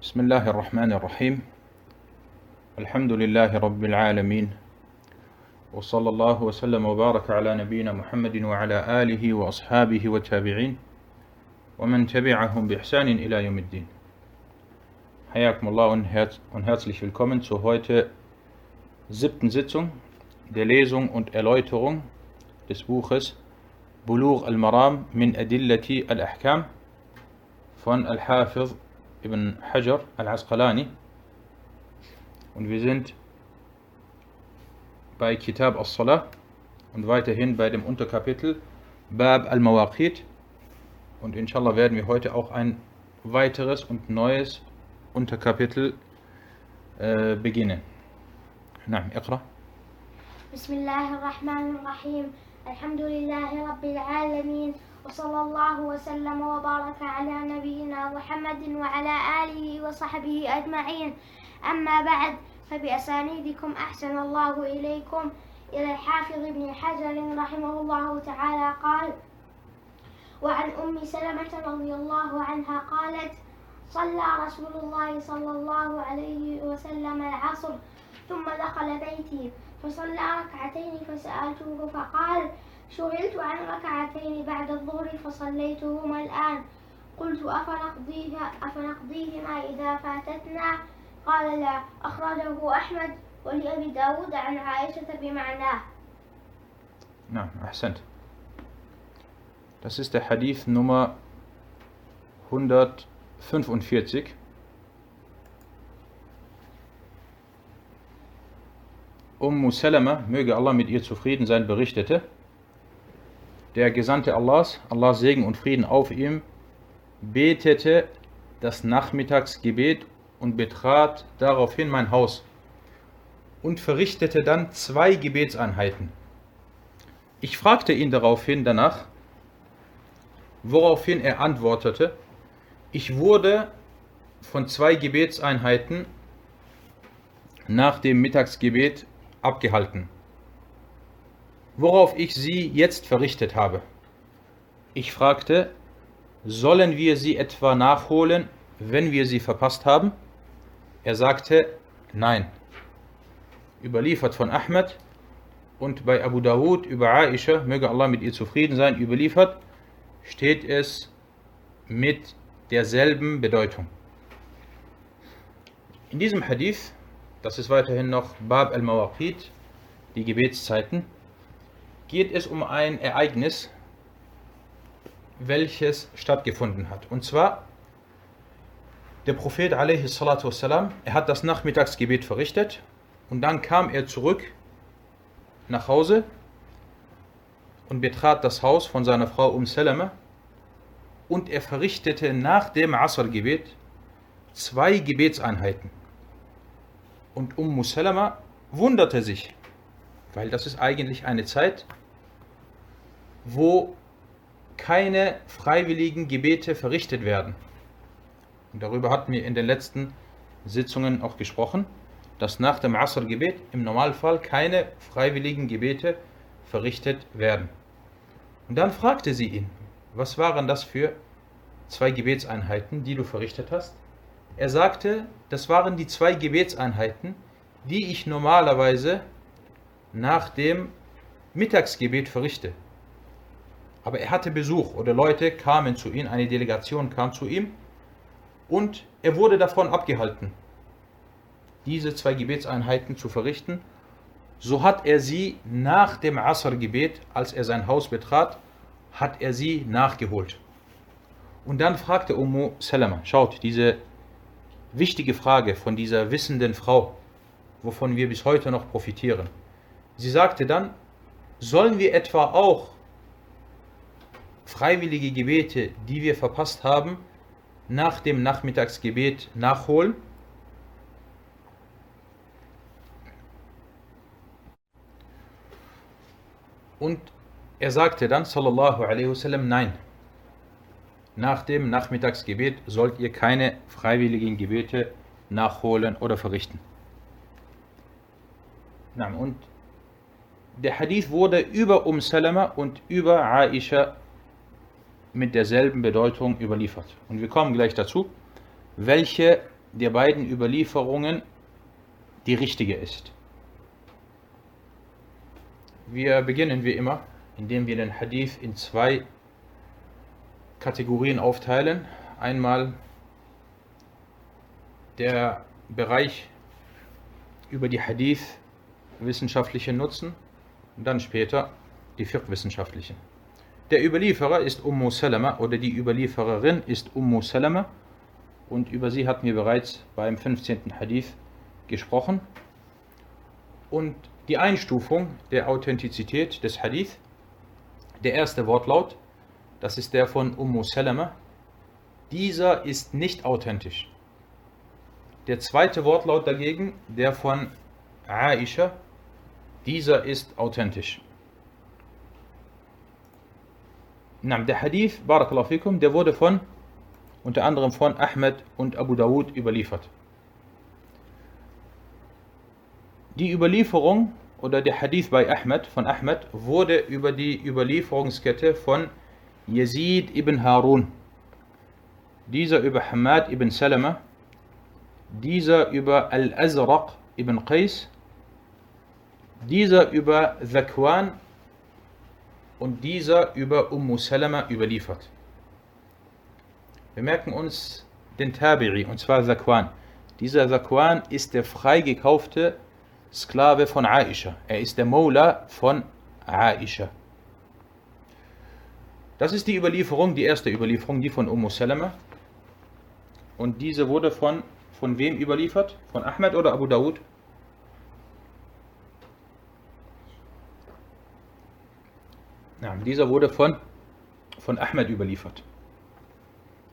بسم الله الرحمن الرحيم الحمد لله رب العالمين وصلى الله وسلم وبارك على نبينا محمد وعلى آله وأصحابه والتابعين ومن تبعهم بإحسان إلى يوم الدين حياكم الله und, herz und herzlich willkommen zur heute siebten Sitzung der Lesung und Erläuterung des Buches Bulugh al-Maram min Adillati al-Ahkam von Al-Hafiz ibn Hajar al-Asqalani und wir sind bei Kitab al-Salah und weiterhin bei dem Unterkapitel Bab al-Mawaqit und inshallah werden wir heute auch ein weiteres und neues Unterkapitel äh, beginnen. نعم اقرأ بسم الله الرحمن الرحيم الحمد لله رب العالمين وصلى الله وسلم وبارك على نبينا محمد وعلى آله وصحبه أجمعين. أما بعد فبأسانيدكم أحسن الله إليكم. إلى الحافظ ابن حجر رحمه الله تعالى قال وعن أم سلمة رضي الله عنها قالت صلى رسول الله صلى الله عليه وسلم العصر ثم دخل بيتي فصلى ركعتين فسألته فقال شغلت عن ركعتين بعد الظهر فصليتهما الآن قلت أفنقضيها أفنقضيهما إذا فاتتنا قال لا أخرجه أحمد ولأبي داود عن عائشة بمعناه نعم أحسنت Das ist der Hadith Nummer 145. Ummu Salama, möge Allah mit ihr zufrieden sein, berichtete, der Gesandte Allahs, Allahs Segen und Frieden auf ihm, betete das Nachmittagsgebet und betrat daraufhin mein Haus und verrichtete dann zwei Gebetseinheiten. Ich fragte ihn daraufhin danach, woraufhin er antwortete, ich wurde von zwei Gebetseinheiten nach dem Mittagsgebet abgehalten, worauf ich sie jetzt verrichtet habe. Ich fragte, sollen wir sie etwa nachholen, wenn wir sie verpasst haben? Er sagte, nein. Überliefert von Ahmed und bei Abu Dawud über Aisha, möge Allah mit ihr zufrieden sein, überliefert, steht es mit derselben Bedeutung. In diesem Hadith, das ist weiterhin noch Bab al-Mawaqit, die Gebetszeiten, geht es um ein Ereignis, welches stattgefunden hat. Und zwar, der Prophet والسلام, er hat das Nachmittagsgebet verrichtet und dann kam er zurück nach Hause und betrat das Haus von seiner Frau Um Salama und er verrichtete nach dem Asr-Gebet zwei Gebetseinheiten. Und Umm Salama wunderte sich, weil das ist eigentlich eine Zeit, wo keine freiwilligen Gebete verrichtet werden. Und darüber hatten wir in den letzten Sitzungen auch gesprochen, dass nach dem Asr-Gebet im Normalfall keine freiwilligen Gebete verrichtet werden. Und dann fragte sie ihn, was waren das für zwei Gebetseinheiten, die du verrichtet hast? Er sagte, das waren die zwei Gebetseinheiten, die ich normalerweise nach dem Mittagsgebet verrichte. Aber er hatte Besuch oder Leute kamen zu ihm, eine Delegation kam zu ihm und er wurde davon abgehalten, diese zwei Gebetseinheiten zu verrichten. So hat er sie nach dem Asr-Gebet, als er sein Haus betrat, hat er sie nachgeholt. Und dann fragte Ummu Salama, schaut, diese wichtige Frage von dieser wissenden Frau, wovon wir bis heute noch profitieren. Sie sagte dann, sollen wir etwa auch freiwillige Gebete, die wir verpasst haben, nach dem Nachmittagsgebet nachholen? Und er sagte dann, sallallahu alaihi wasallam, nein. Nach dem Nachmittagsgebet sollt ihr keine freiwilligen Gebete nachholen oder verrichten. Und der Hadith wurde über Um Salama und über Aisha mit derselben Bedeutung überliefert. Und wir kommen gleich dazu, welche der beiden Überlieferungen die richtige ist. Wir beginnen wie immer, indem wir den Hadith in zwei Kategorien aufteilen. Einmal der Bereich über die Hadith wissenschaftlichen Nutzen und dann später die Fiqh-wissenschaftlichen. Der Überlieferer ist Ummu Salama oder die Überliefererin ist Ummu Salama und über sie hatten wir bereits beim 15. Hadith gesprochen. Und die Einstufung der Authentizität des Hadith, der erste Wortlaut, das ist der von Ummu Salama, dieser ist nicht authentisch. Der zweite Wortlaut dagegen, der von Aisha, dieser ist authentisch. Na, der Hadith, Barakallahu fikum, der wurde von unter anderem von Ahmed und Abu Dawud überliefert. Die Überlieferung oder der Hadith bei Ahmed von Ahmed wurde über die Überlieferungskette von Yazid ibn Harun, dieser über Hamad ibn Salama, dieser über Al-Azraq ibn Qais, dieser über Zakwan und dieser über Ummu Salama überliefert. Wir merken uns den Tabi'i, und zwar Zakwan. Dieser Zakwan ist der freigekaufte Sklave von Aisha. Er ist der Mola von Aisha. Das ist die Überlieferung, die erste Überlieferung, die von Ummu Salama. Und diese wurde von, von wem überliefert? Von Ahmed oder Abu Dawud? Dieser wurde von, von Ahmed überliefert.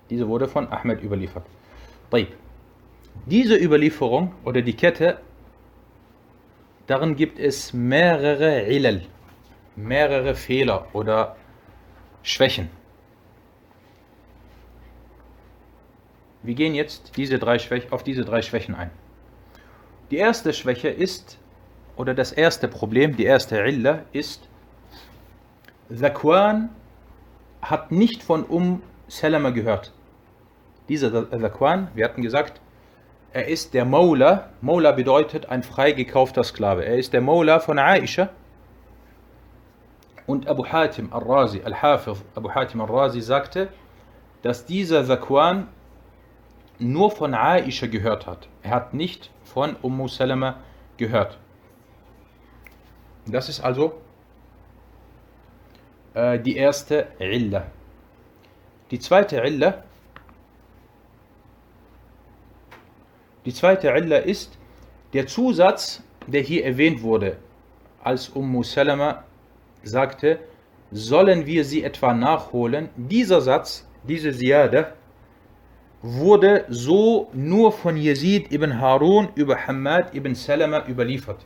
Diese wurde von Ahmed überliefert. Diese Überlieferung oder die Kette, darin gibt es mehrere Ilal, mehrere Fehler oder Schwächen. Wir gehen jetzt diese drei auf diese drei Schwächen ein. Die erste Schwäche ist, oder das erste Problem, die erste Illa ist, Zakwan hat nicht von Um Salama gehört. Dieser Zakwan, wir hatten gesagt, er ist der Maula. Maula bedeutet ein freigekaufter Sklave. Er ist der Maula von Aisha. Und Abu Hatim al-Razi, Al-Hafiz Abu Hatim al-Razi sagte, dass dieser Zakwan nur von Aisha gehört hat. Er hat nicht von Ummu Salama gehört. Das ist also äh, die erste Illa. Die zweite Illa, die zweite Illa ist der Zusatz, der hier erwähnt wurde, als Ummu Salama sagte, sollen wir sie etwa nachholen? Dieser Satz, diese Ziyada, wurde so nur von Yazid ibn Harun über Hamad ibn Salama überliefert.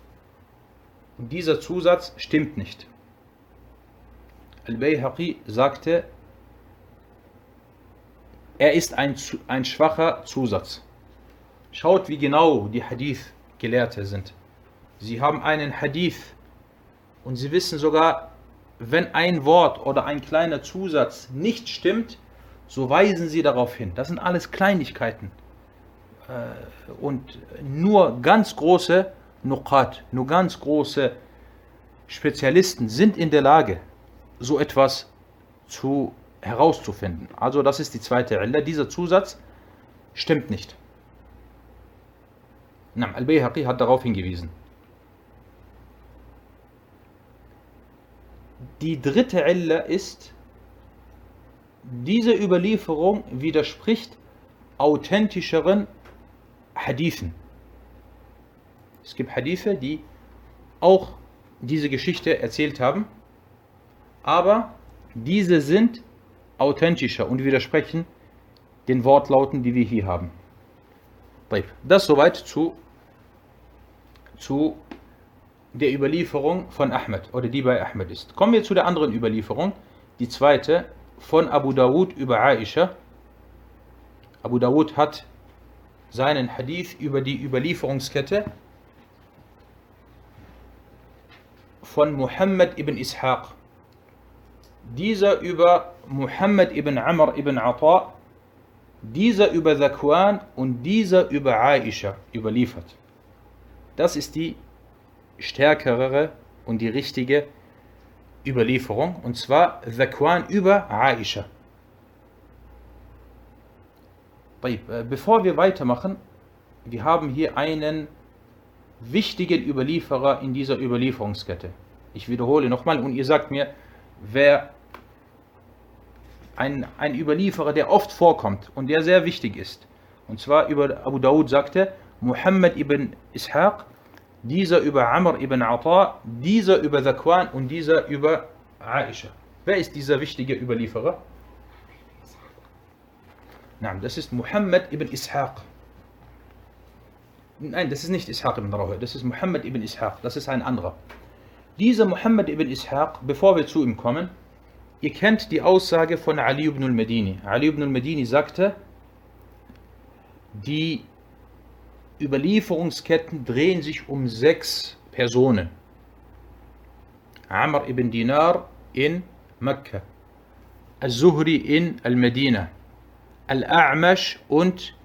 Und dieser Zusatz stimmt nicht. Al-Bayhaqi sagte, er ist ein, ein schwacher Zusatz. Schaut, wie genau die Hadith-Gelehrte sind. Sie haben einen Hadith und sie wissen sogar, wenn ein Wort oder ein kleiner Zusatz nicht stimmt, so weisen sie darauf hin. Das sind alles Kleinigkeiten. Äh, und nur ganz große Nukat, nur ganz große Spezialisten sind in der Lage, so etwas zu, herauszufinden. Also das ist die zweite Illa. Dieser Zusatz stimmt nicht. Al-Bayhaqi hat darauf hingewiesen. Die dritte Illa ist, diese Überlieferung widerspricht authentischeren Hadithen. Es gibt Hadithe, die auch diese Geschichte erzählt haben aber diese sind authentischer und widersprechen den Wortlauten, die wir hier haben. Das soweit zu, zu der Überlieferung von Ahmed oder die bei Ahmed ist. Kommen wir zu der anderen Überlieferung, die zweite von Abu Dawud über Aisha. Abu Dawud hat seinen Hadith über die Überlieferungskette von Muhammad ibn Ishaq dieser über Muhammad ibn Amr ibn Ata, dieser über Zakwan und dieser über Aisha überliefert. Das ist die stärkere und die richtige Überlieferung, und zwar Zakwan über Aisha. Äh, bevor wir weitermachen, wir haben hier einen wichtigen Überlieferer in dieser Überlieferungskette. Ich wiederhole nochmal und ihr sagt mir, wer ein, ein Überlieferer, der oft vorkommt und der sehr wichtig ist. Und zwar über Abu Dawud sagte, Muhammad ibn Ishaq, dieser über Amr ibn Ata, dieser über Zakwan und dieser über Aisha. Wer ist dieser wichtige Überlieferer? Nein, das ist Muhammad ibn Ishaq. Nein, das ist nicht Ishaq ibn Rawi, das ist Muhammad ibn Ishaq, das ist ein anderer. Dieser Muhammad ibn Ishaq, bevor wir zu ihm kommen, ihr kennt die Aussage von Ali ibn al-Medini. Ali ibn al-Medini sagte, die Überlieferungsketten drehen sich um sechs Personen. Amr ibn Dinar in Mekka, Al-Zuhri in Al-Medina, Al-A'mash und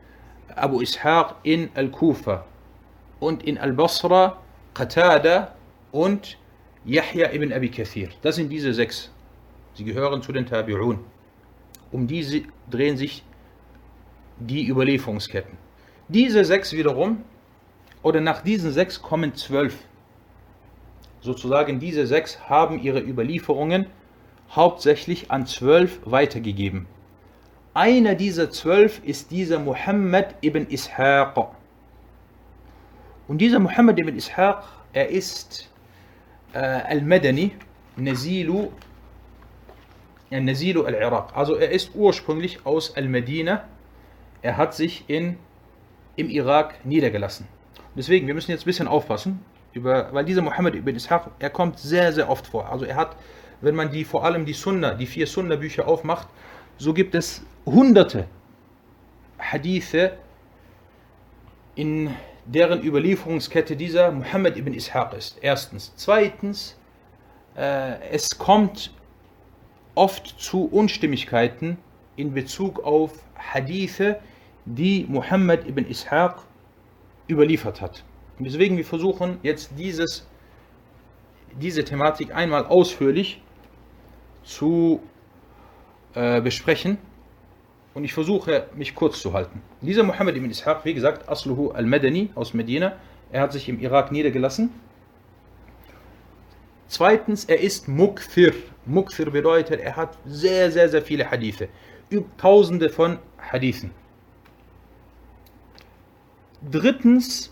Abu Ishaq in Al-Kufa und in Al-Basra Qatada und Yahya ibn Abi Kathir. Das sind diese sechs. Sie gehören zu den Tabi'un. Um diese drehen sich die Überlieferungsketten. Diese sechs wiederum, oder nach diesen sechs kommen zwölf. Sozusagen diese sechs haben ihre Überlieferungen hauptsächlich an zwölf weitergegeben. Einer dieser zwölf ist dieser Muhammad ibn Ishaq. Und dieser Muhammad ibn Ishaq, er ist Al-Madani, Nazilu, ja, Nazilu al-Iraq. Also er ist ursprünglich aus Al-Medina. Er hat sich in, im Irak niedergelassen. Deswegen, wir müssen jetzt ein bisschen aufpassen, über, weil dieser Muhammad ibn Ishaq, er kommt sehr, sehr oft vor. Also er hat, wenn man die vor allem die Sunna, die vier Sunna-Bücher aufmacht, so gibt es hunderte Hadithe, in deren Überlieferungskette dieser Muhammad ibn Ishaq ist. Erstens. Zweitens, äh, es kommt oft zu Unstimmigkeiten in Bezug auf Hadithe, die Muhammad ibn Ishaq überliefert hat. Und deswegen wir versuchen jetzt dieses, diese Thematik einmal ausführlich zu äh, besprechen und ich versuche mich kurz zu halten. Dieser Muhammad ibn Ishaq, wie gesagt, Asluhu al-Madani aus Medina, er hat sich im Irak niedergelassen. Zweitens, er ist Mukthir. Mukthir bedeutet, er hat sehr, sehr, sehr viele Hadithe. Tausende von Hadithen. Drittens,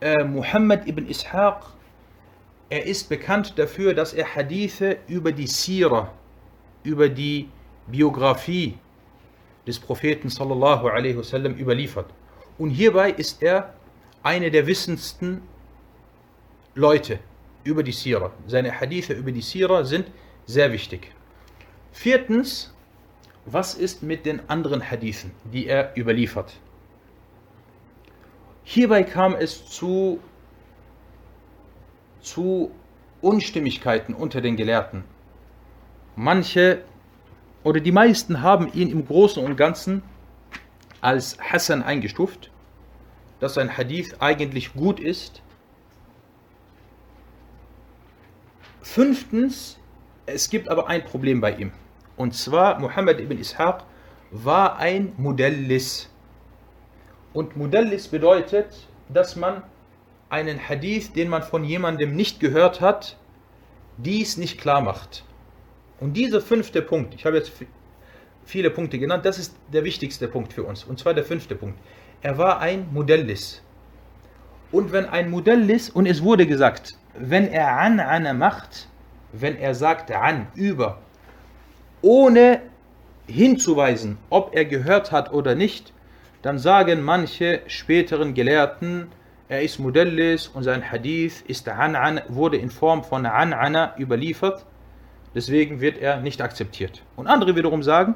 äh, Muhammad ibn Ishaq, er ist bekannt dafür, dass er Hadithe über die Sira über die Biografie des Propheten sallallahu alaihi wasallam überliefert. Und hierbei ist er einer der wissendsten Leute über die Sira. Seine Hadithe über die Sira sind sehr wichtig. Viertens, was ist mit den anderen Hadithen, die er überliefert? Hierbei kam es zu, zu Unstimmigkeiten unter den Gelehrten manche oder die meisten haben ihn im Großen und Ganzen als Hassan eingestuft, dass sein Hadith eigentlich gut ist. Fünftens, es gibt aber ein Problem bei ihm. Und zwar, Muhammad ibn Ishaq war ein Modellis. Und Modellis bedeutet, dass man einen Hadith, den man von jemandem nicht gehört hat, dies nicht klar macht. Und dieser fünfte Punkt, ich habe jetzt viele Punkte genannt, das ist der wichtigste Punkt für uns. Und zwar der fünfte Punkt. Er war ein Modellis. Und wenn ein Modellis, und es wurde gesagt, wenn er an Anna macht, wenn er sagt an, über, ohne hinzuweisen, ob er gehört hat oder nicht, dann sagen manche späteren Gelehrten, er ist Modellis und sein Hadith ist an, wurde in Form von an überliefert Deswegen wird er nicht akzeptiert. Und andere wiederum sagen,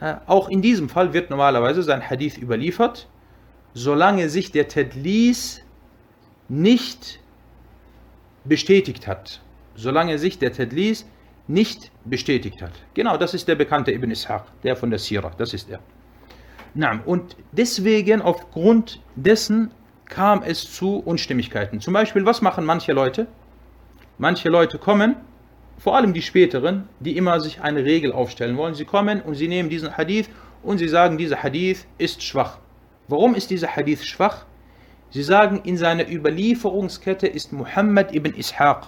äh, auch in diesem Fall wird normalerweise sein Hadith überliefert, solange sich der Tedlis nicht bestätigt hat. Solange sich der Tedlis nicht bestätigt hat. Genau, das ist der bekannte Ibn Ishaq, der von der Sirah, das ist er. Und deswegen, aufgrund dessen, kam es zu Unstimmigkeiten. Zum Beispiel, was machen manche Leute? Manche Leute kommen, vor allem die späteren, die immer sich eine Regel aufstellen wollen. Sie kommen und sie nehmen diesen Hadith und sie sagen, dieser Hadith ist schwach. Warum ist dieser Hadith schwach? Sie sagen, in seiner Überlieferungskette ist Muhammad ibn Ishaq.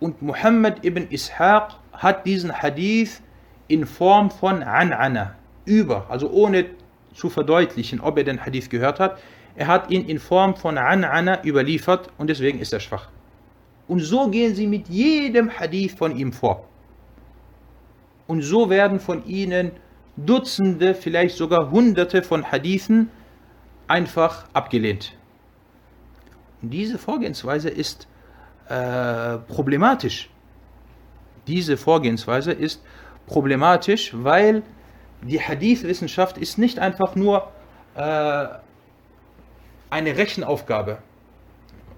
Und Muhammad ibn Ishaq hat diesen Hadith in Form von An'ana, über, also ohne zu verdeutlichen, ob er den Hadith gehört hat. Er hat ihn in Form von An'ana überliefert und deswegen ist er schwach. Und so gehen sie mit jedem Hadith von ihm vor. Und so werden von ihnen Dutzende, vielleicht sogar Hunderte von Hadithen einfach abgelehnt. Und diese Vorgehensweise ist äh, problematisch. Diese Vorgehensweise ist problematisch, weil die Hadith-Wissenschaft ist nicht einfach nur äh, eine Rechenaufgabe.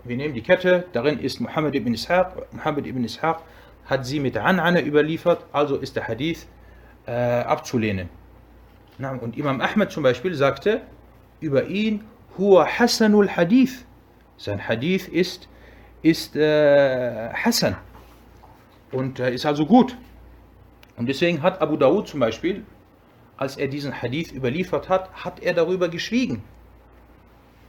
Wir nehmen die Kette, darin ist Muhammad ibn Ishaq. Muhammad ibn Ishaq hat sie mit An'ana überliefert, also ist der Hadith äh, abzulehnen. Na, und Imam Ahmad zum Beispiel sagte über ihn, Huwa Hassanul Hadith. Sein Hadith ist, ist äh, Hassan und äh, ist also gut. Und deswegen hat Abu Dawud zum Beispiel, als er diesen Hadith überliefert hat, hat er darüber geschwiegen.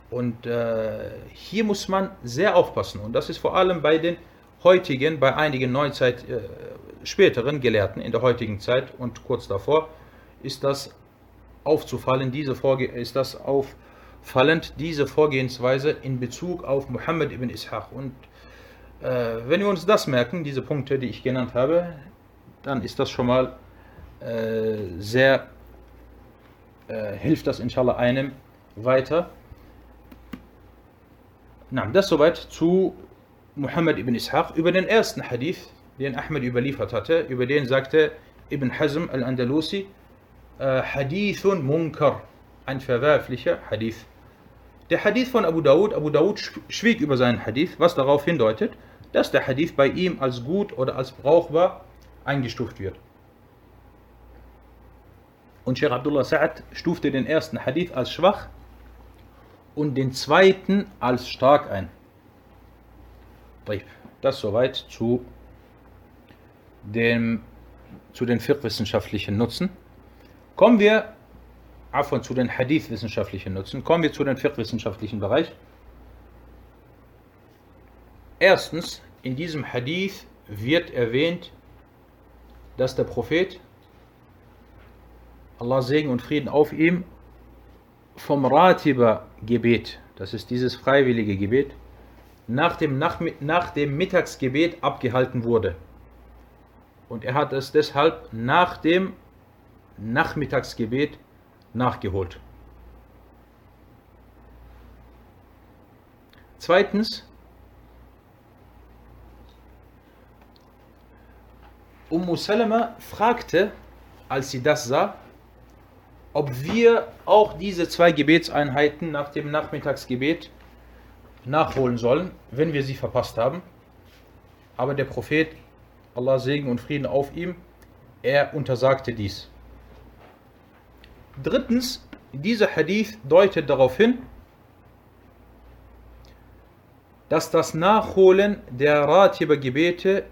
Und äh, hier muss man sehr aufpassen. Und das ist vor allem bei den heutigen, bei einigen Neuzeit, äh, späteren Gelehrten in der heutigen Zeit und kurz davor, ist das aufzufallen, diese Vorge ist das auffallend, diese Vorgehensweise in Bezug auf Muhammad ibn Ishaq. Und äh, wenn wir uns das merken, diese Punkte, die ich genannt habe, dann ist das schon mal äh, sehr, äh, hilft das inshallah einem weiter. Na, das soweit zu Muhammad ibn Ishaq. Über den ersten Hadith, den Ahmed überliefert hatte, über den sagte Ibn Hazm al-Andalusi, äh, Hadithun Munkar, ein verwerflicher Hadith. Der Hadith von Abu Dawud, Abu Dawud schwieg über seinen Hadith, was darauf hindeutet, dass der Hadith bei ihm als gut oder als brauchbar eingestuft wird. Und Sheikh Abdullah Sa'ad stufte den ersten Hadith als schwach und den zweiten als stark ein. Das soweit zu, dem, zu den fiqh-wissenschaftlichen Nutzen. Kommen wir Afon, zu den Hadith-wissenschaftlichen Nutzen. Kommen wir zu den fiqh-wissenschaftlichen Bereich. Erstens, in diesem Hadith wird erwähnt, dass der Prophet, Allah Segen und Frieden auf ihm, vom Ratiba-Gebet, das ist dieses freiwillige Gebet, nach dem, nach, nach dem Mittagsgebet abgehalten wurde. Und er hat es deshalb nach dem Nachmittagsgebet nachgeholt. Zweitens, Ummu Salama fragte, als sie das sah, ob wir auch diese zwei Gebetseinheiten nach dem Nachmittagsgebet nachholen sollen, wenn wir sie verpasst haben. Aber der Prophet, Allah Segen und Frieden auf ihm, er untersagte dies. Drittens, dieser Hadith deutet darauf hin, dass das Nachholen der Ratiba-Gebete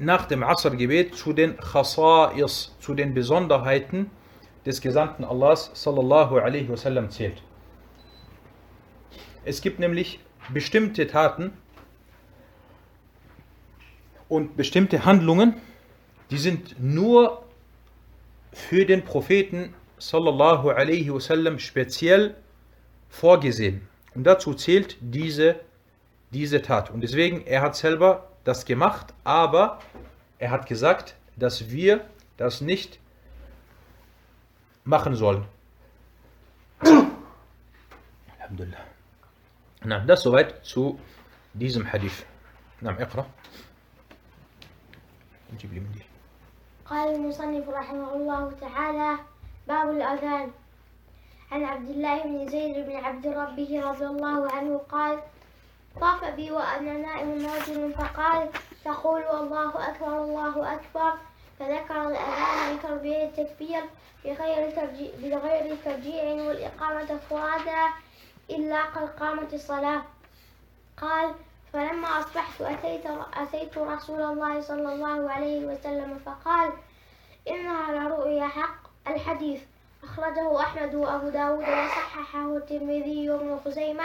nach dem Asr-Gebet zu den Khasa'is, zu den Besonderheiten des Gesandten Allahs sallallahu alaihi wasallam zählt. Es gibt nämlich bestimmte Taten und bestimmte Handlungen, die sind nur für den Propheten sallallahu alaihi wasallam speziell vorgesehen. Und dazu zählt diese, diese Tat. Und deswegen, er hat selber das gemacht, aber er hat gesagt, dass wir das nicht machen sollen. Alhamdulillah. Na, das soweit zu diesem Hadith. Na, اقرأ. نجيب لي منديل. قال المصنف رحمه الله تعالى باب الأذان عن عبد الله بن زيد بن عبد ربه رضي الله عنه قال طاف بي وأنا نائم رجل فقال تقول الله أكبر الله أكبر. فذكر الأذان بتربية التكبير بغير ترجيع, بغير ترجيع والإقامة فرادا إلا قد قامت الصلاة. قال فلما أصبحت أتيت, أتيت رسول الله صلى الله عليه وسلم فقال إنها لرؤيا حق الحديث. أخرجه أحمد وأبو داود وصححه الترمذي وابن خزيمة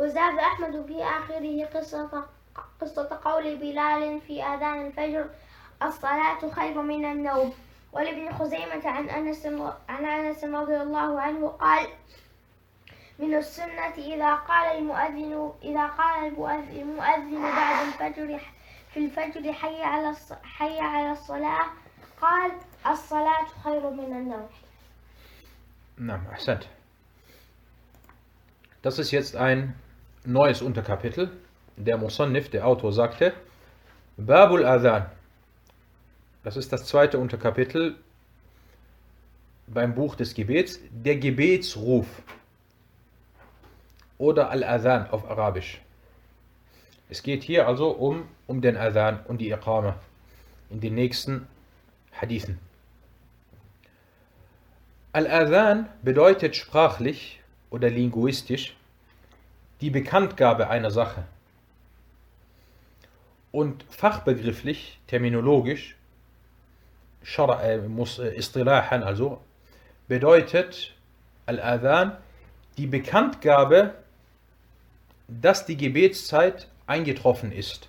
وزاد أحمد في آخره قصة قصة قول بلال في آذان الفجر الصلاة خير من النوم ولابن خزيمة عن أنس عن أنس رضي الله عنه قال من السنة إذا قال المؤذن إذا قال المؤذن بعد الفجر في الفجر حي على حي على الصلاة قال الصلاة خير من النوم. Na, Ahsad. Das ist jetzt ein neues Unterkapitel. Der Musannif, der Autor, sagte, Babul Adhan. Das ist das zweite Unterkapitel beim Buch des Gebets, der Gebetsruf oder Al-Adhan auf Arabisch. Es geht hier also um, um den Adhan und die Iqama in den nächsten Hadithen. Al-Adhan bedeutet sprachlich oder linguistisch die Bekanntgabe einer Sache. Und fachbegrifflich, terminologisch, istilahan also, bedeutet Al-Adhan die Bekanntgabe, dass die Gebetszeit eingetroffen ist.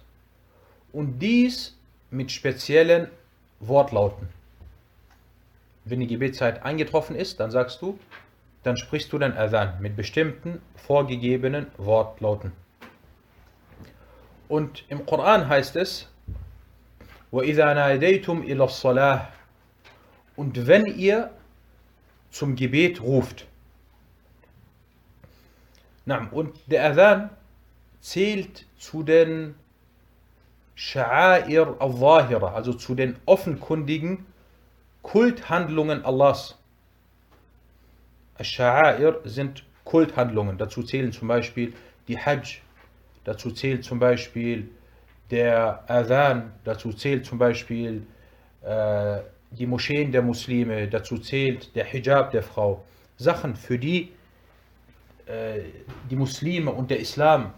Und dies mit speziellen Wortlauten. Wenn die Gebetszeit eingetroffen ist, dann sagst du, dann sprichst du den Adhan mit bestimmten vorgegebenen Wortlauten. Und im Koran heißt es, وَإِذَا نَادَيْتُمْ إِلَى الصَّلَاةِ Und wenn ihr zum Gebet ruft. Und der Adhan zählt zu den Sha'air al-Zahira, also zu den offenkundigen Kulthandlungen Allahs. Sha'air sind Kulthandlungen. Dazu zählen zum Beispiel die Hajj, dazu zählt zum Beispiel der Adhan, dazu zählt zum Beispiel äh, die Moscheen der Muslime, dazu zählt der Hijab der Frau. Sachen, für die äh, die Muslime und der Islam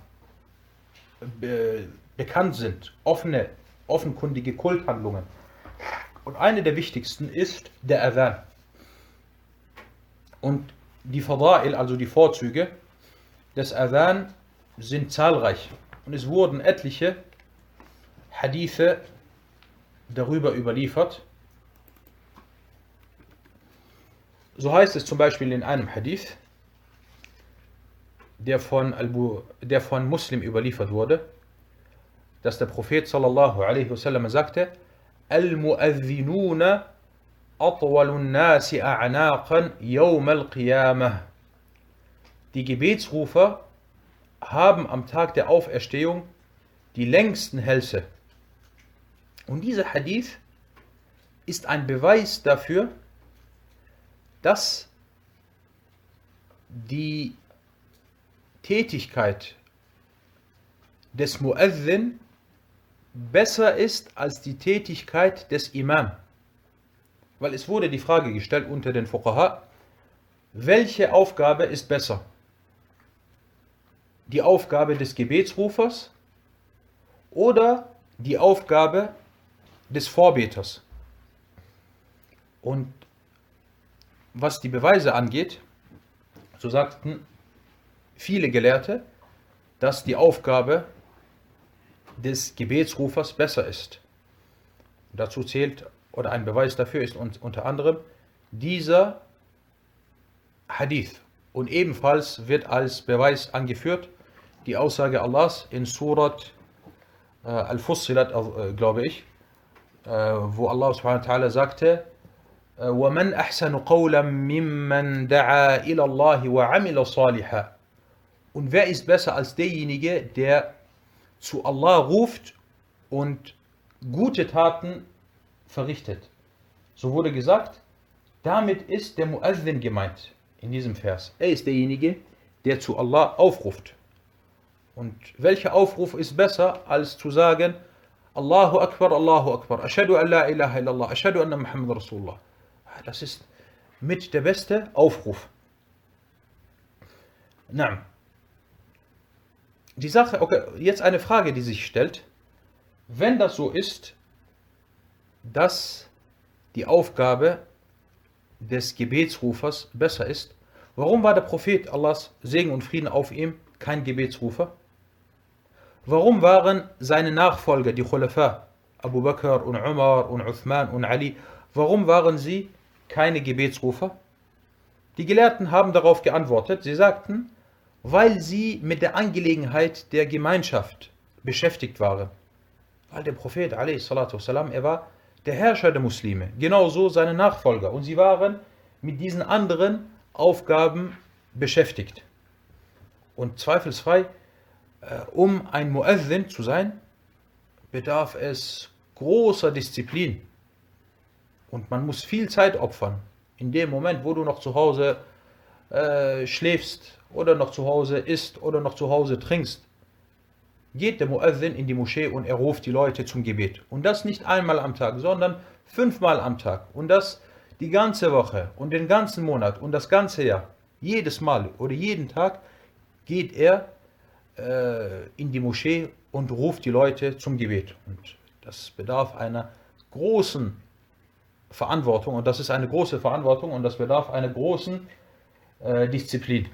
be bekannt sind, offene, offenkundige Kulthandlungen. Und eine der wichtigsten ist der Adhan. Und die Fada'il, also die Vorzüge des Adhan, sind zahlreich. Und es wurden etliche Hadithe darüber überliefert. So heißt es zum Beispiel in einem Hadith, der von, der von Muslim überliefert wurde, dass der Prophet sallallahu alaihi wasallam sagte, Al-Mu'adhinuna atwalun nasi a'naqan yawm al-qiyamah. Die Gebetsrufer haben am Tag der Auferstehung die längsten Hälse. Und dieser Hadith ist ein Beweis dafür, dass die Tätigkeit des Muezzin besser ist als die Tätigkeit des Imam. Weil es wurde die Frage gestellt unter den Fuqaha, welche Aufgabe ist besser? Die Aufgabe des Gebetsrufers oder die Aufgabe des Vorbeters? Und was die Beweise angeht, so sagten viele Gelehrte, dass die Aufgabe des Gebetsrufers besser ist. Dazu zählt, oder ein Beweis dafür ist unter anderem dieser Hadith. Und ebenfalls wird als Beweis angeführt die Aussage Allahs in Surat äh, Al-Fussilat, äh, glaube ich, äh, wo Allah subhanahu wa ta'ala sagte, وَمَنْ أَحْسَنُ قَوْلًا مِمَّنْ دَعَا إِلَى اللَّهِ وَعَمِلَ صَالِحًا Und wer ist besser als derjenige, der zu Allah ruft und gute Taten verrichtet? So wurde gesagt, damit ist der Muazzin gemeint in diesem Vers. Er ist derjenige, der zu Allah aufruft. Und welcher Aufruf ist besser, als zu sagen, Allahu Akbar, Allahu Akbar, Ashadu an la ilaha illallah, Ashadu anna Muhammad Rasulullah. Das ist mit der beste Aufruf. Na. Die Sache, okay, jetzt eine Frage, die sich stellt. Wenn das so ist, dass die Aufgabe des Gebetsrufers besser ist, warum war der Prophet Allahs Segen und Frieden auf ihm kein Gebetsrufer? Warum waren seine Nachfolger, die Khulafa, Abu Bakr und Umar und Uthman und Ali, warum waren sie keine Gebetsrufer? Die Gelehrten haben darauf geantwortet, sie sagten, weil sie mit der Angelegenheit der Gemeinschaft beschäftigt waren. Weil der Prophet, والسلام, er war der Herrscher der Muslime, genauso seine Nachfolger. Und sie waren mit diesen anderen Aufgaben beschäftigt. Und zweifelsfrei äh, um ein Muezzin zu sein, bedarf es großer Disziplin. Und man muss viel Zeit opfern. In dem Moment, wo du noch zu Hause äh, schläfst oder noch zu Hause isst oder noch zu Hause trinkst, geht der Muezzin in die Moschee und er ruft die Leute zum Gebet. Und das nicht einmal am Tag, sondern fünfmal am Tag. Und das die ganze Woche und den ganzen Monat und das ganze Jahr. Jedes Mal oder jeden Tag geht er äh, in die Moschee und ruft die Leute zum Gebet. Und das bedarf einer großen Verantwortung und das ist eine große Verantwortung und das bedarf einer großen äh, Disziplin.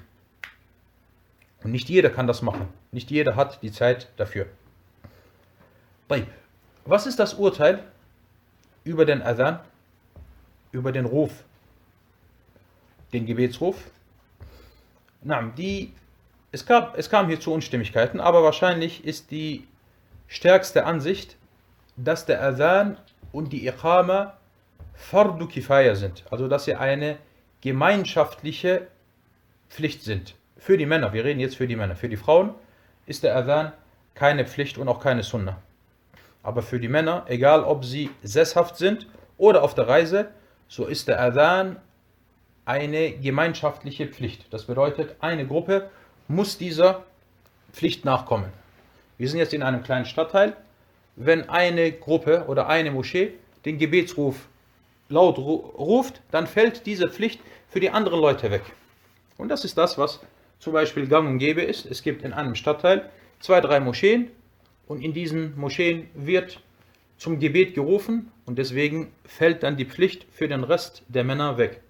Und nicht jeder kann das machen. Nicht jeder hat die Zeit dafür. Was ist das Urteil über den Adhan, über den Ruf, den Gebetsruf? Die es, gab, es kam hier zu Unstimmigkeiten, aber wahrscheinlich ist die stärkste Ansicht, dass der Adhan und die Iqama Fardu Kifaya sind, also dass sie eine gemeinschaftliche Pflicht sind. Für die Männer, wir reden jetzt für die Männer. Für die Frauen ist der Adhan keine Pflicht und auch keine Sunna. Aber für die Männer, egal ob sie sesshaft sind oder auf der Reise, so ist der Adhan eine gemeinschaftliche Pflicht. Das bedeutet, eine Gruppe muss dieser Pflicht nachkommen. Wir sind jetzt in einem kleinen Stadtteil. Wenn eine Gruppe oder eine Moschee den Gebetsruf laut ruft, dann fällt diese Pflicht für die anderen Leute weg. Und das ist das, was zum Beispiel gang und gäbe ist. Es gibt in einem Stadtteil zwei, drei Moscheen und in diesen Moscheen wird zum Gebet gerufen und deswegen fällt dann die Pflicht für den Rest der Männer weg.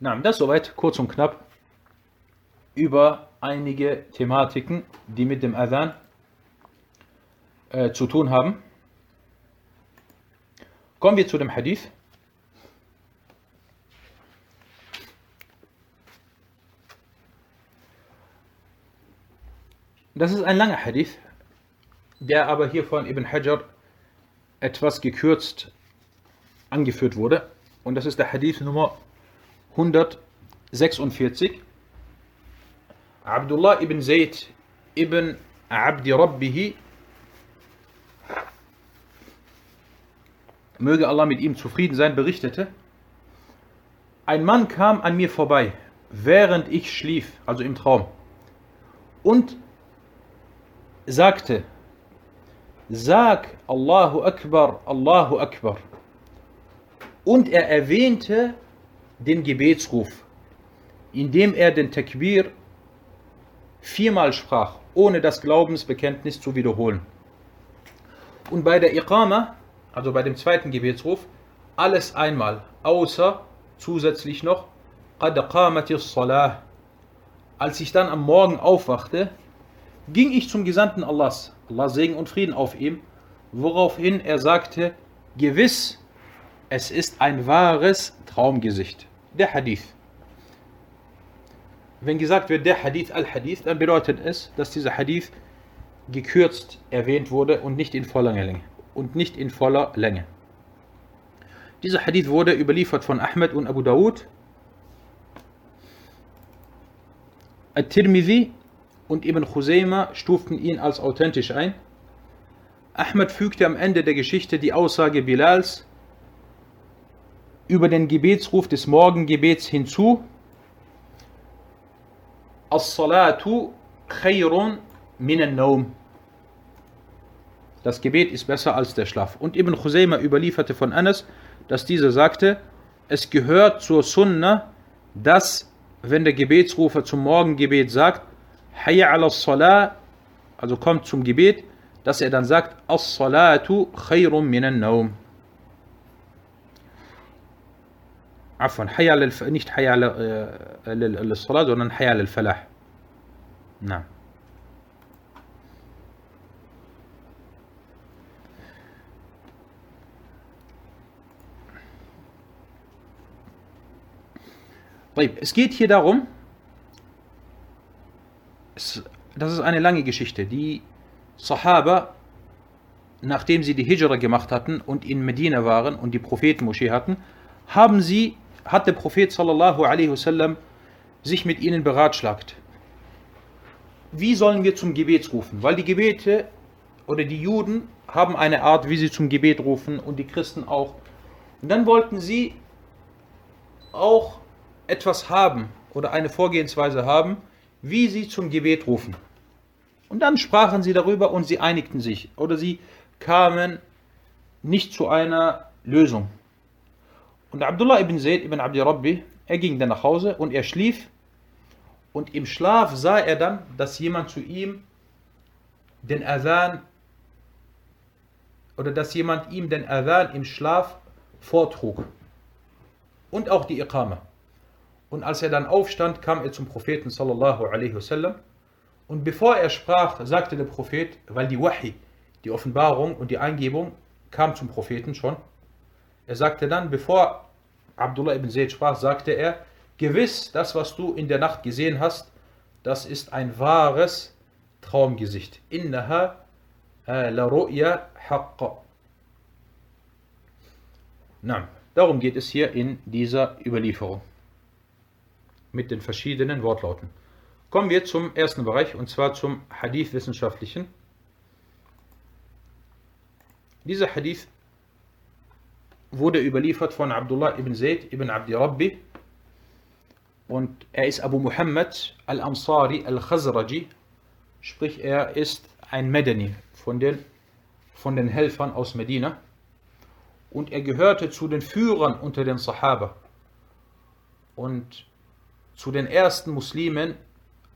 Na, das soweit kurz und knapp über einige Thematiken, die mit dem Adhan äh, zu tun haben. Kommen wir zu dem Hadith. Das ist ein langer Hadith, der aber hier von Ibn Hajar etwas gekürzt angeführt wurde. Und das ist der Hadith Nummer 146 Abdullah ibn Zayd ibn Abdi Rabbihi. Möge Allah mit ihm zufrieden sein, berichtete, ein Mann kam an mir vorbei, während ich schlief, also im Traum, und sagte, sag Allahu Akbar, Allahu Akbar. Und er erwähnte den Gebetsruf, indem er den Takbir viermal sprach, ohne das Glaubensbekenntnis zu wiederholen. Und bei der Iqama, also bei dem zweiten Gebetsruf, alles einmal, außer zusätzlich noch Qad Salah. Als ich dann am Morgen aufwachte, ging ich zum Gesandten Allahs, Allah Segen und Frieden auf ihm, woraufhin er sagte, gewiss, es ist ein wahres Traumgesicht der Hadith. Wenn gesagt wird der Hadith al-Hadith, dann bedeutet es, dass dieser Hadith gekürzt erwähnt wurde und nicht in voller Länge. Und nicht in voller Länge. Dieser Hadith wurde überliefert von Ahmed und Abu Dawud, At-Tirmidhi und Ibn Khuzaymah stuften ihn als authentisch ein. Ahmed fügte am Ende der Geschichte die Aussage Bilals über den Gebetsruf des Morgengebets hinzu. As-salatu khayrun min naum Das Gebet ist besser als der Schlaf. Und Ibn Khuzayma überlieferte von Anas, dass dieser sagte, es gehört zur Sunna, dass, wenn der Gebetsrufer zum Morgengebet sagt, Hayya ala salah, also kommt zum Gebet, dass er dann sagt, As-salatu khayrum minan naum. حي على الف... nicht على آه، لل- للصلاة sondern على الفلاح نعم طيب es geht hier darum das ist eine lange Geschichte die Sahaba nachdem sie die Hijra gemacht hatten und in Medina waren und die Prophetenmoschee hatten haben sie, hat der Prophet sallallahu alaihi wasallam sich mit ihnen beratschlagt. Wie sollen wir zum Gebet rufen? Weil die Gebete oder die Juden haben eine Art, wie sie zum Gebet rufen und die Christen auch. Und dann wollten sie auch etwas haben oder eine Vorgehensweise haben, wie sie zum Gebet rufen. Und dann sprachen sie darüber und sie einigten sich oder sie kamen nicht zu einer Lösung. Und Abdullah ibn Zayd ibn Abdi Rabbi, er ging dann nach Hause und er schlief. Und im Schlaf sah er dann, dass jemand zu ihm den Adhan oder dass jemand ihm den Adhan im Schlaf vortrug. Und auch die Iqama. Und als er dann aufstand, kam er zum Propheten sallallahu alaihi wasallam. Und bevor er sprach, sagte der Prophet, weil die Wahi, die Offenbarung und die Eingebung kam zum Propheten schon, er sagte dann, bevor Abdullah ibn Zayd sprach, sagte er, gewiss, das, was du in der Nacht gesehen hast, das ist ein wahres Traumgesicht. Innaha äh, la ru'ya haqqa. Na, darum geht es hier in dieser Überlieferung. Mit den verschiedenen Wortlauten. Kommen wir zum ersten Bereich, und zwar zum Hadith-Wissenschaftlichen. Dieser Hadith wurde überliefert von Abdullah ibn Zayd ibn Abdi Rabbi und er ist Abu Muhammad al-Ansari al-Khazraji, sprich er ist ein Medani von den, von den Helfern aus Medina und er gehörte zu den Führern unter den Sahaba und zu den ersten Muslimen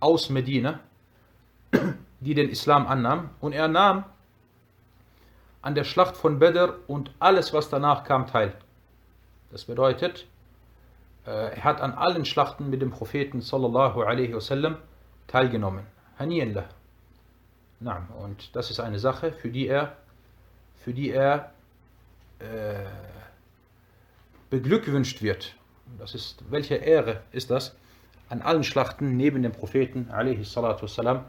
aus Medina, die den Islam annahmen und er nahm an der Schlacht von Badr und alles, was danach kam, teil. Das bedeutet, äh, er hat an allen Schlachten mit dem Propheten sallallahu alaihi wasallam teilgenommen. Haniyanlah. Naam. Und das ist eine Sache, für die er, für die er äh, beglückwünscht wird. Das ist, welche Ehre ist das, an allen Schlachten neben dem Propheten wasallam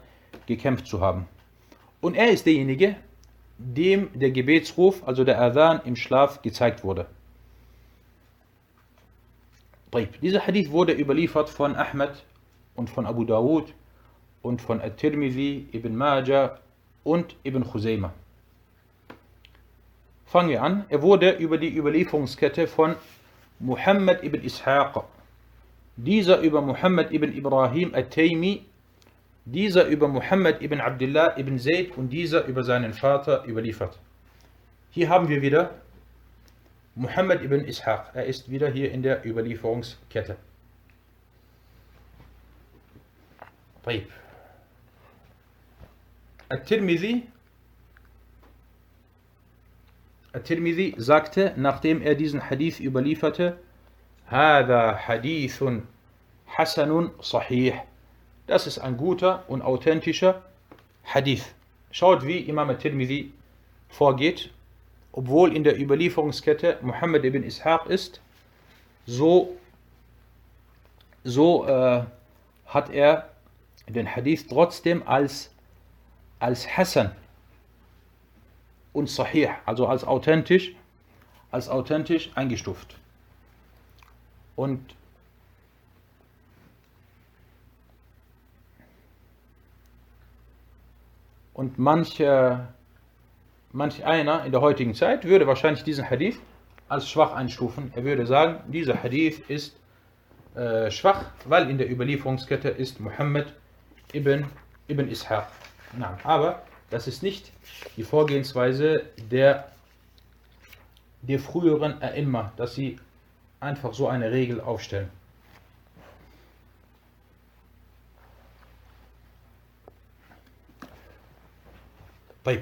gekämpft zu haben. Und er ist derjenige, dem der Gebetsruf, also der Adhan im Schlaf gezeigt wurde. Dieser Hadith wurde überliefert von Ahmed und von Abu Dawud und von At-Tirmidhi, Ibn Majah und Ibn Khuzayma. Fangen wir an. Er wurde über die Überlieferungskette von Muhammad ibn Ishaq, dieser über Muhammad ibn Ibrahim At-Taymi dieser über Muhammad ibn Abdullah ibn Zayd und dieser über seinen Vater überliefert. Hier haben wir wieder Muhammad ibn Ishaq. Er ist wieder hier in der Überlieferungskette. طيب. At-Tirmidhi At-Tirmidhi sagte, nachdem er diesen Hadith überlieferte, هذا حديث حسن صحيح das ist ein guter und authentischer Hadith. Schaut, wie Imam al-Tirmidhi vorgeht. Obwohl in der Überlieferungskette Muhammad ibn Ishaq ist, so, so äh, hat er den Hadith trotzdem als, als Hassan und Sahih, also als authentisch, als authentisch eingestuft. Und Und manch, manch einer in der heutigen Zeit würde wahrscheinlich diesen Hadith als schwach einstufen. Er würde sagen, dieser Hadith ist äh, schwach, weil in der Überlieferungskette ist Muhammad ibn, ibn Ishaq. Na, aber das ist nicht die Vorgehensweise der, der früheren Immer, dass sie einfach so eine Regel aufstellen. طيب.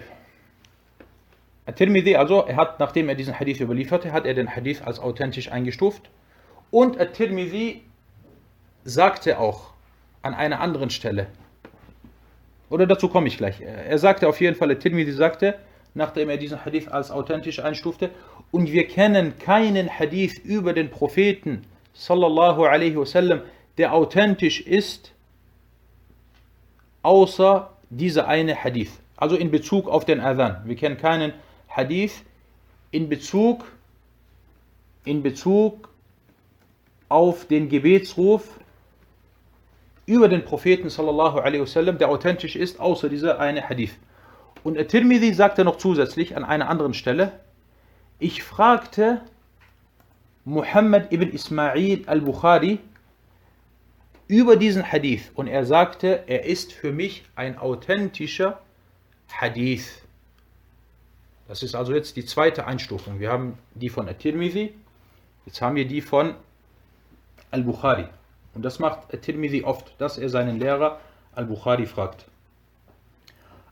At-Tirmidhi, also, er hat, nachdem er diesen Hadith überlieferte, hat er den Hadith als authentisch eingestuft. Und At-Tirmidhi sagte auch an einer anderen Stelle, oder dazu komme ich gleich. Er sagte auf jeden Fall, At-Tirmidhi sagte, nachdem er diesen Hadith als authentisch einstufte, und wir kennen keinen Hadith über den Propheten, sallallahu alaihi wasallam, der authentisch ist, außer dieser eine Hadith. Also in Bezug auf den Adhan. Wir kennen keinen Hadith in Bezug, in Bezug auf den Gebetsruf über den Propheten sallallahu alaihi wasallam, der authentisch ist, außer dieser eine Hadith. Und At-Tirmidhi sagte noch zusätzlich an einer anderen Stelle, ich fragte Muhammad ibn Ismail al-Bukhari über diesen Hadith und er sagte, er ist für mich ein authentischer Hadith. Das ist also jetzt die zweite Einstufung. Wir haben die von At-Tirmidhi, jetzt haben wir die von Al-Bukhari. Und das macht At-Tirmidhi oft, dass er seinen Lehrer Al-Bukhari fragt.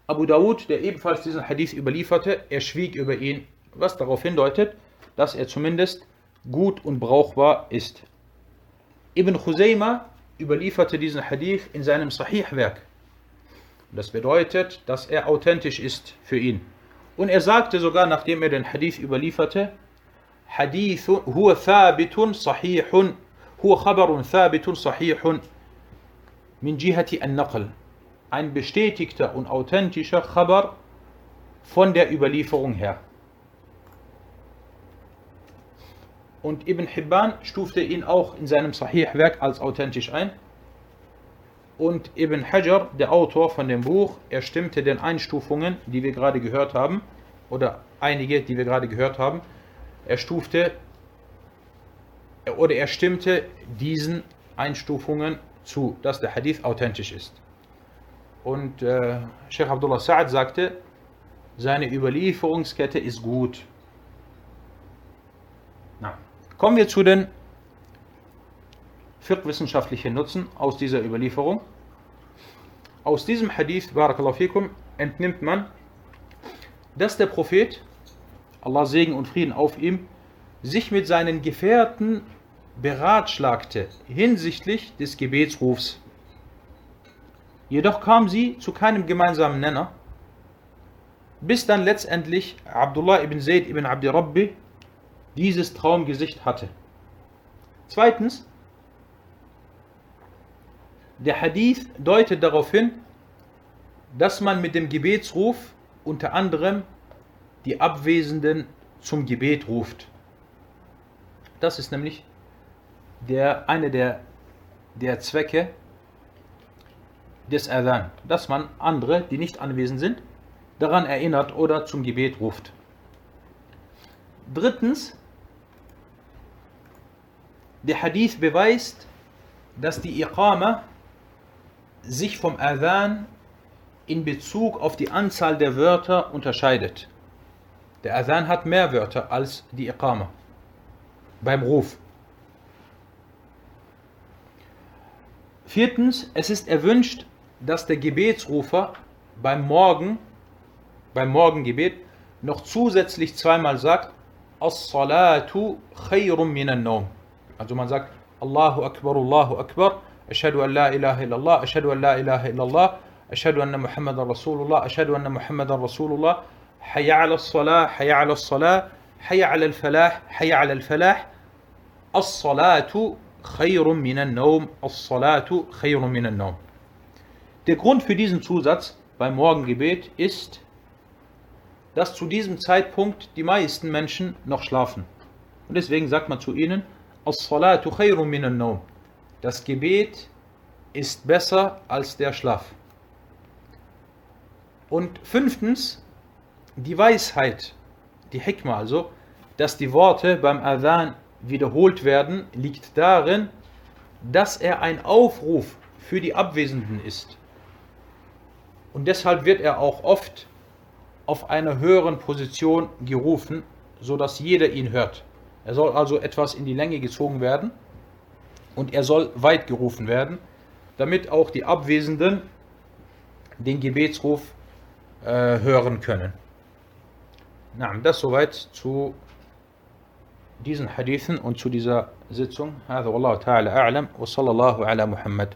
Abu Dawud, der ebenfalls diesen Hadith überlieferte, er schwieg über ihn, was darauf hindeutet, dass er zumindest gut und brauchbar ist. Ibn Khuzayma überlieferte diesen Hadith in seinem Sahih-Werk. Das bedeutet, dass er authentisch ist für ihn. Und er sagte sogar, nachdem er den Hadith überlieferte, Hadith huwa thabitun sahihun, huwa khabarun thabitun sahihun min jihati an-naql. Ein bestätigter und authentischer Khabar von der Überlieferung her. Und Ibn Hibban stufte ihn auch in seinem Sahih-Werk als authentisch ein. Und Ibn Hajar, der Autor von dem Buch, er stimmte den Einstufungen, die wir gerade gehört haben, oder einige, die wir gerade gehört haben, er stufte oder er stimmte diesen Einstufungen zu, dass der Hadith authentisch ist. Und äh, Sheikh Abdullah Sa'ad sagte, seine Überlieferungskette ist gut. Kommen wir zu den fiqh-wissenschaftlichen Nutzen aus dieser Überlieferung. Aus diesem Hadith, Barakallahu fikum, entnimmt man, dass der Prophet, Allah Segen und Frieden auf ihm, sich mit seinen Gefährten beratschlagte hinsichtlich des Gebetsrufs. Jedoch kam sie zu keinem gemeinsamen Nenner, bis dann letztendlich Abdullah ibn Zayd ibn Abdi Rabbi dieses Traumgesicht hatte. Zweitens, der Hadith deutet darauf hin, dass man mit dem Gebetsruf unter anderem die Abwesenden zum Gebet ruft. Das ist nämlich der, eine der, der Zwecke des Adhan, dass man andere, die nicht anwesend sind, daran erinnert oder zum Gebet ruft. Drittens, der Hadith beweist, dass die Iqama sich vom Adhan in Bezug auf die Anzahl der Wörter unterscheidet. Der Adhan hat mehr Wörter als die Iqama beim Ruf. Viertens, es ist erwünscht, dass der Gebetsrufer beim Morgen, beim Morgengebet, noch zusätzlich zweimal sagt, As-salatu khayrum minan nawm. Also man sagt Allahu Akbar, Allahu Akbar, Ashadu an la ilaha illallah, Ashadu an la ilaha illallah, Ashadu anna Muhammadan Rasulullah, Ashadu anna Muhammadan Rasulullah, Hayya ala salah, Hayya ala salah, Hayya ala al-falah, Hayya ala al-falah, As-salatu khayrun minan naum, As-salatu khayrun minan naum. Der Grund für diesen Zusatz beim Morgengebet ist, dass zu diesem Zeitpunkt die meisten Menschen noch schlafen. Und deswegen sagt man zu ihnen das Gebet ist besser als der Schlaf. Und fünftens, die Weisheit, die Hikmah also, dass die Worte beim Adhan wiederholt werden, liegt darin, dass er ein Aufruf für die Abwesenden ist. Und deshalb wird er auch oft auf einer höheren Position gerufen, sodass jeder ihn hört. Er soll also etwas in die Länge gezogen werden und er soll weit gerufen werden, damit auch die Abwesenden den Gebetsruf äh, hören können. Na, das soweit zu diesen Hadithen und zu dieser Sitzung. هذا والله تعالى أعلم وصلى الله على محمد